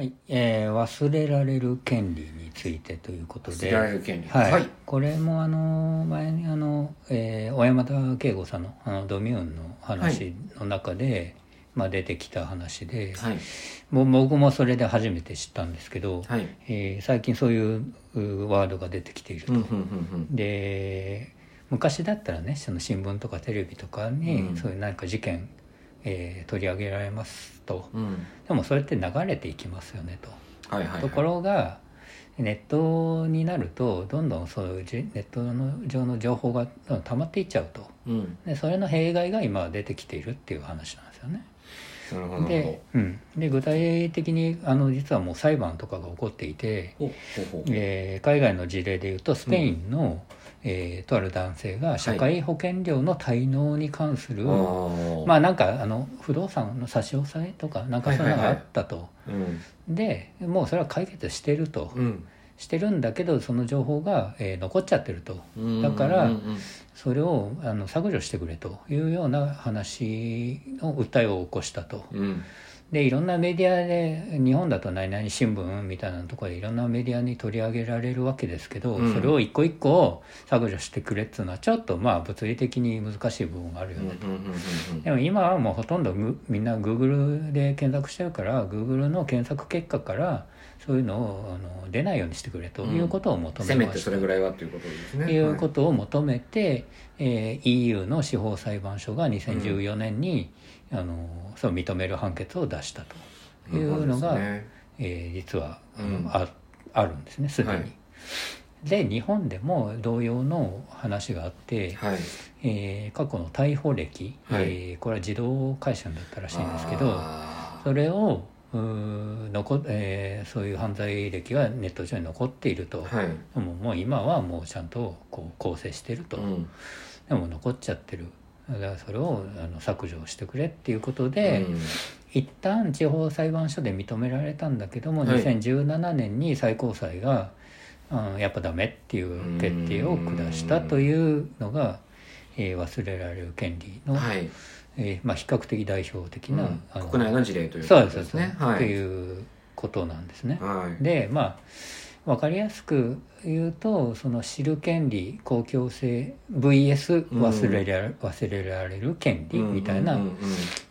はい、えー忘れられる権利についてということで。忘れられる権利。はい。はい。これもあの前にあの、えー小山田圭吾さんのあのドミューンの話の中で、まあ、出てきた話で、はい。もう僕もそれで初めて知ったんですけど、はい。えー最近そういううワードが出てきていると。うんうんうんで昔だったらねその新聞とかテレビとかに、うん。そういう何か事件、えー取り上げられますと。うん。うんでもそれって流れていきますよねと。はいはいはい。ところがネットになるとどんどんそういうじネットの上の情報がどんどん溜まっていっちゃうと。うん。でそれの弊害が今出てきているっていう話なんですよね。で,、うん、で具体的にあの実はもう裁判とかが起こっていて、えー海外の事例でいうとスペインの、えーとある男性が社会保険料の滞納に関する、あー。まあなんかあの不動産の差し押さえとかなんかそういうのがあったと。うんでもうそれは解決してると、うんしてるんだけどその情報が、えー残っちゃってると。うん。だからそれをあの削除してくれというような話の訴えを起こしたと。うんでいろんなメディアで日本だと何々新聞みたいなところでいろんなメディアに取り上げられるわけですけど、うん。それを一個一個削除してくれっていうのはちょっとまあ物理的に難しい部分があるよねと。うんうんうんうんでも今はもうほとんどぐみんな Google で検索してるから Google の検索結果からそういうのをあの出ないようにしてくれということを求せめました、めてそれぐらいはということですね。いうことを求めて、えー EU の司法裁判所が2014年に、あのそう認める判決を出したというのが、ね。えー実はうん。ああるんですねすでに。はい。で日本でも同様の話があって、はい。えー過去の逮捕歴、はい。えーこれは自動回収だったらしいんですけどあそれをうー残、えーそういう犯罪歴がネット上に残っていると、ーはい。もう今はもうちゃんとこう構成してると、うん。でも残っちゃってるだからそれをあの削除してくれっていうことで、うん。一旦地方裁判所で認められたんだけども、はい。2017年に最高裁が、うん、やっぱダメっていう決定を下したというのが、えー忘れられる権利の、はい。えーまあ、比較的代表的な、うん。あの国内の事例ということですそうです、はい。ということなんですね。はい。でまあ分かりやすく言うとその知る権利公共性 VS 忘れら,、忘れられる権利みたいな、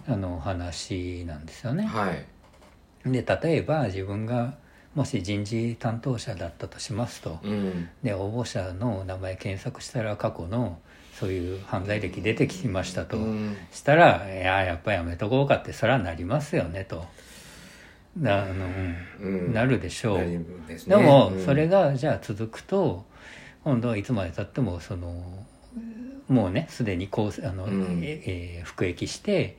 あの話なんですよね。はい。で例えば自分がもし人事担当者だったとしますと、うん。で応募者の名前検索したら過去のそういう犯罪歴出てきましたと、うん。したらいややっぱやめとこうかってそれはなりますよねと。なあの、うん。うんなるでしょう。ですね。でもうん。それがじゃあ続くと今度はいつまでたってもそのもうねすでにあの、うん。ええー服役して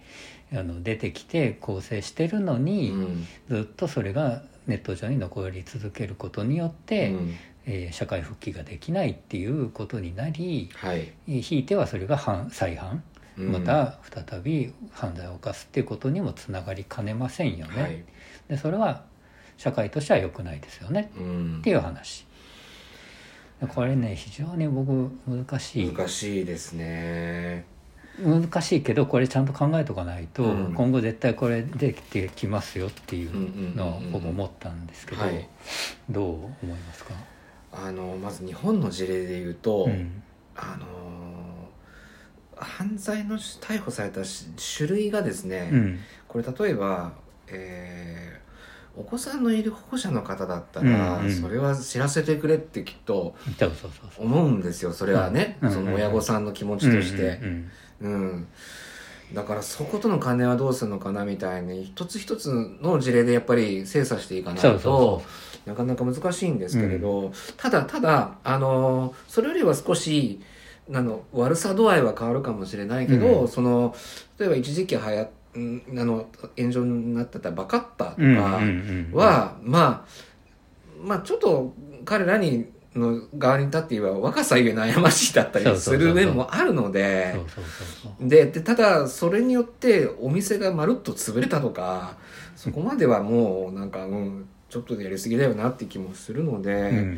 あの出てきて更生してるのに、うん。ずっとそれがネット上に残り続けることによって、うん。えー社会復帰ができないっていうことになりはい。えーひいてはそれが犯再犯うん。また再び犯罪を犯すっていうことにもつながりかねませんよね。はいでそれは社会としては良くないですよね。うん。っていう話。これね非常に僕難しい。難しいですね。難しいけどこれちゃんと考えとかないと、うん。今後絶対これできてきますよっていうのを僕思ったんですけど、はい。どう思いますか、あのまず日本の事例で言うと、うん。あの犯罪の逮捕されたし種類がですね、うん。これ例えば、えーお子さんのいる保護者の方だったら、うんうん。それは知らせてくれってきっと思うんですよそれはね、うん。その親御さんの気持ちとして。うんだからそことの関連はどうするのかなみたいに一つ一つの事例でやっぱり精査していかないとなかなか難しいんですけれど、ただただあのそれよりは少しあの悪さ度合いは変わるかもしれないけど、うん。その例えば一時期はやんあの炎上になってたバカッタうんとかうんうんうんは、まあまあちょっと彼らにの側に立って言えば若さゆえ悩ましいだったりする面もあるのでででただそれによってお店がまるっと潰れたとかそこまではもうなんか、うん、ちょっとでやりすぎだよなって気もするので、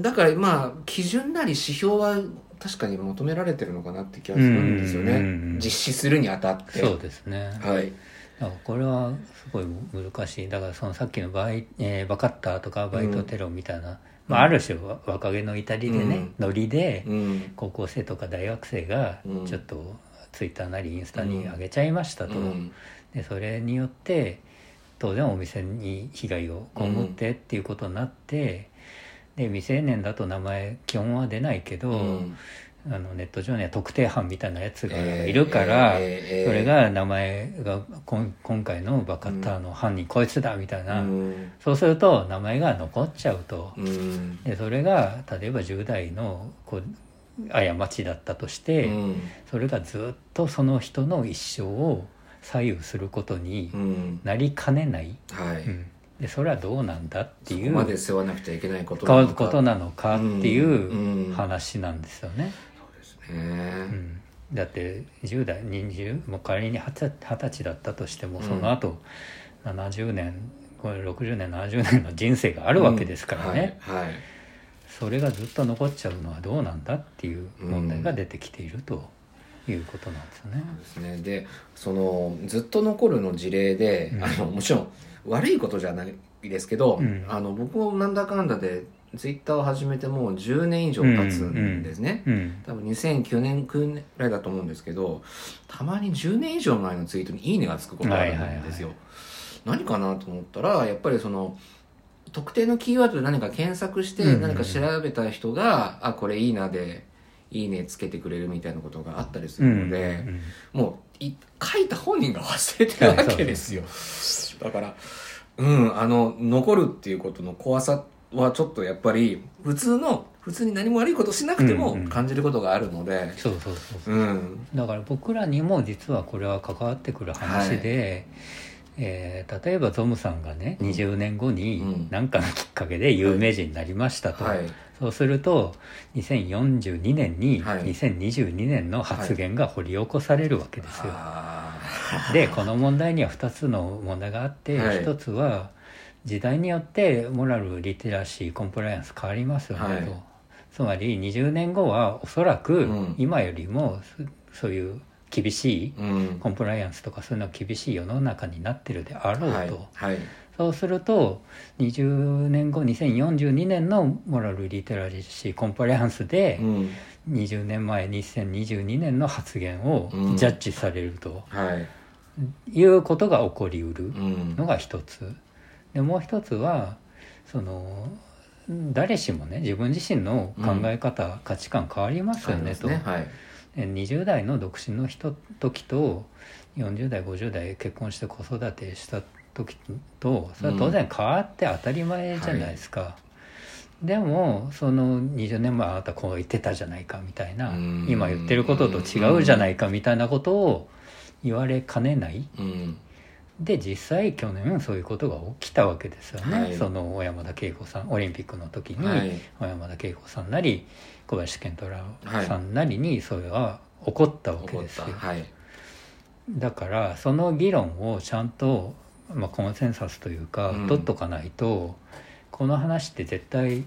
だからまあ基準なり指標は確かに求められてるのかなって気がするんですよね、うんうんうんうん。実施するにあたって。そうですね。はい。だからこれはすごい難しい。だからそのさっきのバイ、えーバカッターとかバイトテロみたいな、まあ、ある種わ若気の至りでね、うん。ノリでうん。高校生とか大学生がうん。ちょっとツイッターなりインスタに上げちゃいましたと、うん。でそれによって当然お店に被害を被ってっていうことになって、で未成年だと名前基本は出ないけど、うん。あのネット上には特定班みたいなやつがえーいるから、えーそれが名前がこん今回のバカッターの犯人、こいつだみたいな、うん。そうすると名前が残っちゃうと、うん。でそれが例えば10代のこう過ちだったとして、うん。それがずっとその人の一生を左右することにうん。なりかねない、はい、うんでそれはどうなんだっていうそこまで背負わなくちゃいけないことなのか。ことなのかっていう話なんですよね。そうですね、うん。だって10代20もう仮に二十歳だったとしてもうん。その後70年これ60年70年の人生があるわけですからね、うんはい、はい。それがずっと残っちゃうのはどうなんだっていう問題が出てきているということなんですよね。ですね。でそのずっと残るの事例で、うん。あのもちろん悪いことじゃないですけど、うん。あの僕もなんだかんだでツイッターを始めてもう10年以上経つんですね、うん。多分2009年9年ぐらいだと思うんですけどたまに10年以上前のツイートに「いいね」がつくことがあるんですよ、何かなと思ったらやっぱりその特定のキーワードで何か検索してうんうんうん。何か調べた人が、あこれいいなでいいねつけてくれるみたいなことがあったりするので、うんもうい書いた本人が忘れてるわけですよ。だからうんあの残るっていうことの怖さはちょっとやっぱり普通の普通に何も悪いことしなくてもうんうん。感じることがあるのでそうそうそうそう。うん。だから僕らにも実はこれは関わってくる話で、えー例えばゾムさんがねうん。20年後にうん。何かのきっかけで有名人になりましたと、はいそうすると2042年にはい。2022年の発言が掘り起こされるわけですよ。あでこの問題には2つの問題があって、はい。1つは時代によってモラルリテラシーコンプライアンス変わりますよね、はい。とつまり20年後はおそらくうん。今よりもそそういう厳しいコンプライアンスとかそういうのが厳しい世の中になってるであろうと、はい。はいそうすると20年後2042年のモラルリテラシーコンプライアンスでうん。20年前2022年の発言をうん。ジャッジされるとはい。いうことが起こりうるうん。のが一つ。でもう一つはその誰しもね自分自身の考え方、価値観変わりますよねと。ねはい。で20代の独身の人時と40代50代結婚して子育てした時とそれは当然変わって当たり前じゃないですか、でもその20年前あなたこう言ってたじゃないかみたいなうん。今言ってることと違うじゃないかみたいなことを言われかねない。うん。で実際去年そういうことが起きたわけですよね、はい。その小山田圭子さんオリンピックの時に、はい。小山田圭子さんなり小林健太郎さんなりにそれは起こったわけですよ、た。はい。だからその議論をちゃんと、まあ、コンセンサスというか、うん。取っとかないとこの話って絶対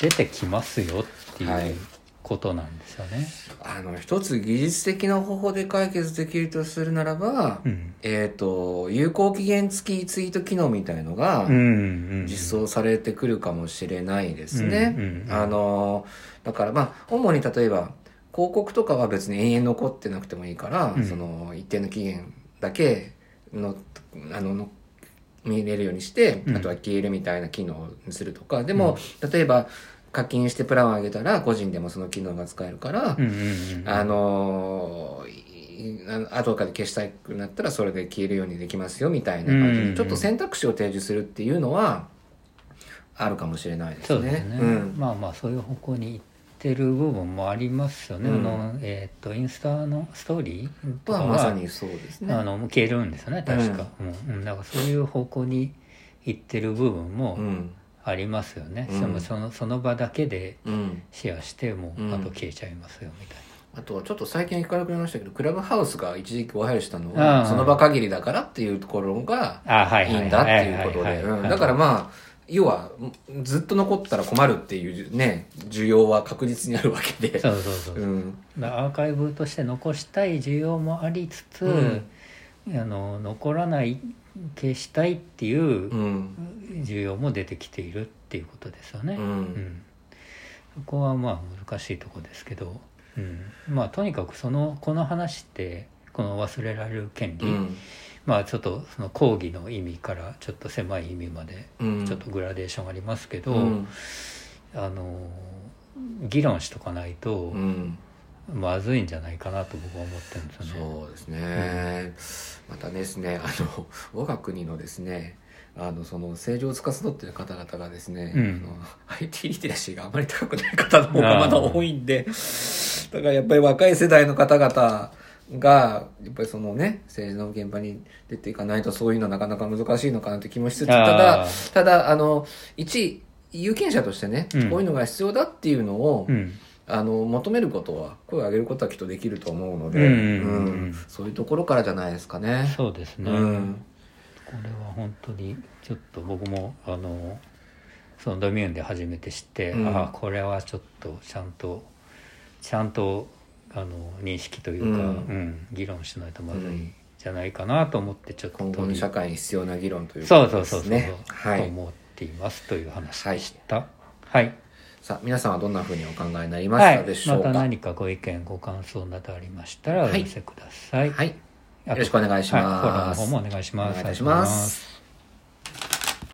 出てきますよってはい。いうことなんですよね。あの一つ技術的な方法で解決できるとするならば、うん。えっ、と有効期限付きツイート機能みたいのが実装されてくるかもしれないですね、うんうんうん。あのだからまあ主に例えば広告とかは別に延々残ってなくてもいいから、うん。その一定の期限だけのあのの見れるようにして、うん。あとは消えるみたいな機能にするとか。でも、例えば課金してプランを上げたら個人でもその機能が使えるから、あの後から消したくなったらそれで消えるようにできますよみたいな感じうんでちょっと選択肢を提示するっていうのはあるかもしれないですね。すね、うん。まあまあそういう方向に行ってる部分もありますよね、うん。あのえっ、とインスタのストーリーとかははまさにそうですね。あの消えるんですよね確か、うんうん。だからそういう方向に行ってる部分もうん。ありますよね、うん。でもそのその場だけでうん、シェアしてもううん。あと消えちゃいますよみたいあとはちょっと最近聞かなくなりましたけどクラブハウスが一時期お入りしたのはその場限りだからっていうところがいはいんだっていうことで。だからまあ要はずっと残ったら困るっていうね需要は確実にあるわけで。そうそうそう、う。ん。だからアーカイブとして残したい需要もありつつ、うん。あの残らない消したいっていううん。需要も出てきているっていうことですよね。うん。うん。そこはまあ難しいとこですけど、うん、まあとにかくそのこの話ってこの忘れられる権利、うんまあちょっとその講義の意味からちょっと狭い意味までうん。ちょっとグラデーションありますけど、うん。あの議論しとかないとうん。まずいんじゃないかなと僕は思ってるんですよね。そうですね、またですねあの我が国のですねあのその政治を司っている方々がですね、うん。あの IT リテラシーがあまり高くない方の方がまだ多いんでだからやっぱり若い世代の方々がやっぱりそのね政治の現場に出ていかないとそういうのはなかなか難しいのかなって気もしつつたあだー。ただあの一有権者としてね、うん。こういうのが必要だっていうのを、うん。あの求めることは声を上げることはきっとできると思うので、うんうんうんうん。そういうところからじゃないですかね。そうですね、うん。これは本当にちょっと僕もあのそのドミューンで初めて知って、うん。ああこれはちょっとちゃんとちゃんとあの認識というか、うん。うん議論しないとまずいんじゃないかなと思ってちょっと今後の社会に必要な議論というそうことそうそうそう、ですね。はい。と思っていますという話でした。はい、さあ皆さんはどんなふうにお考えになりまはいしたでしょうか？また何かご意見ご感想などありましたらお寄せください、はい。あとよろしくお願いします。はい、フォローの方もお願いします。お願いします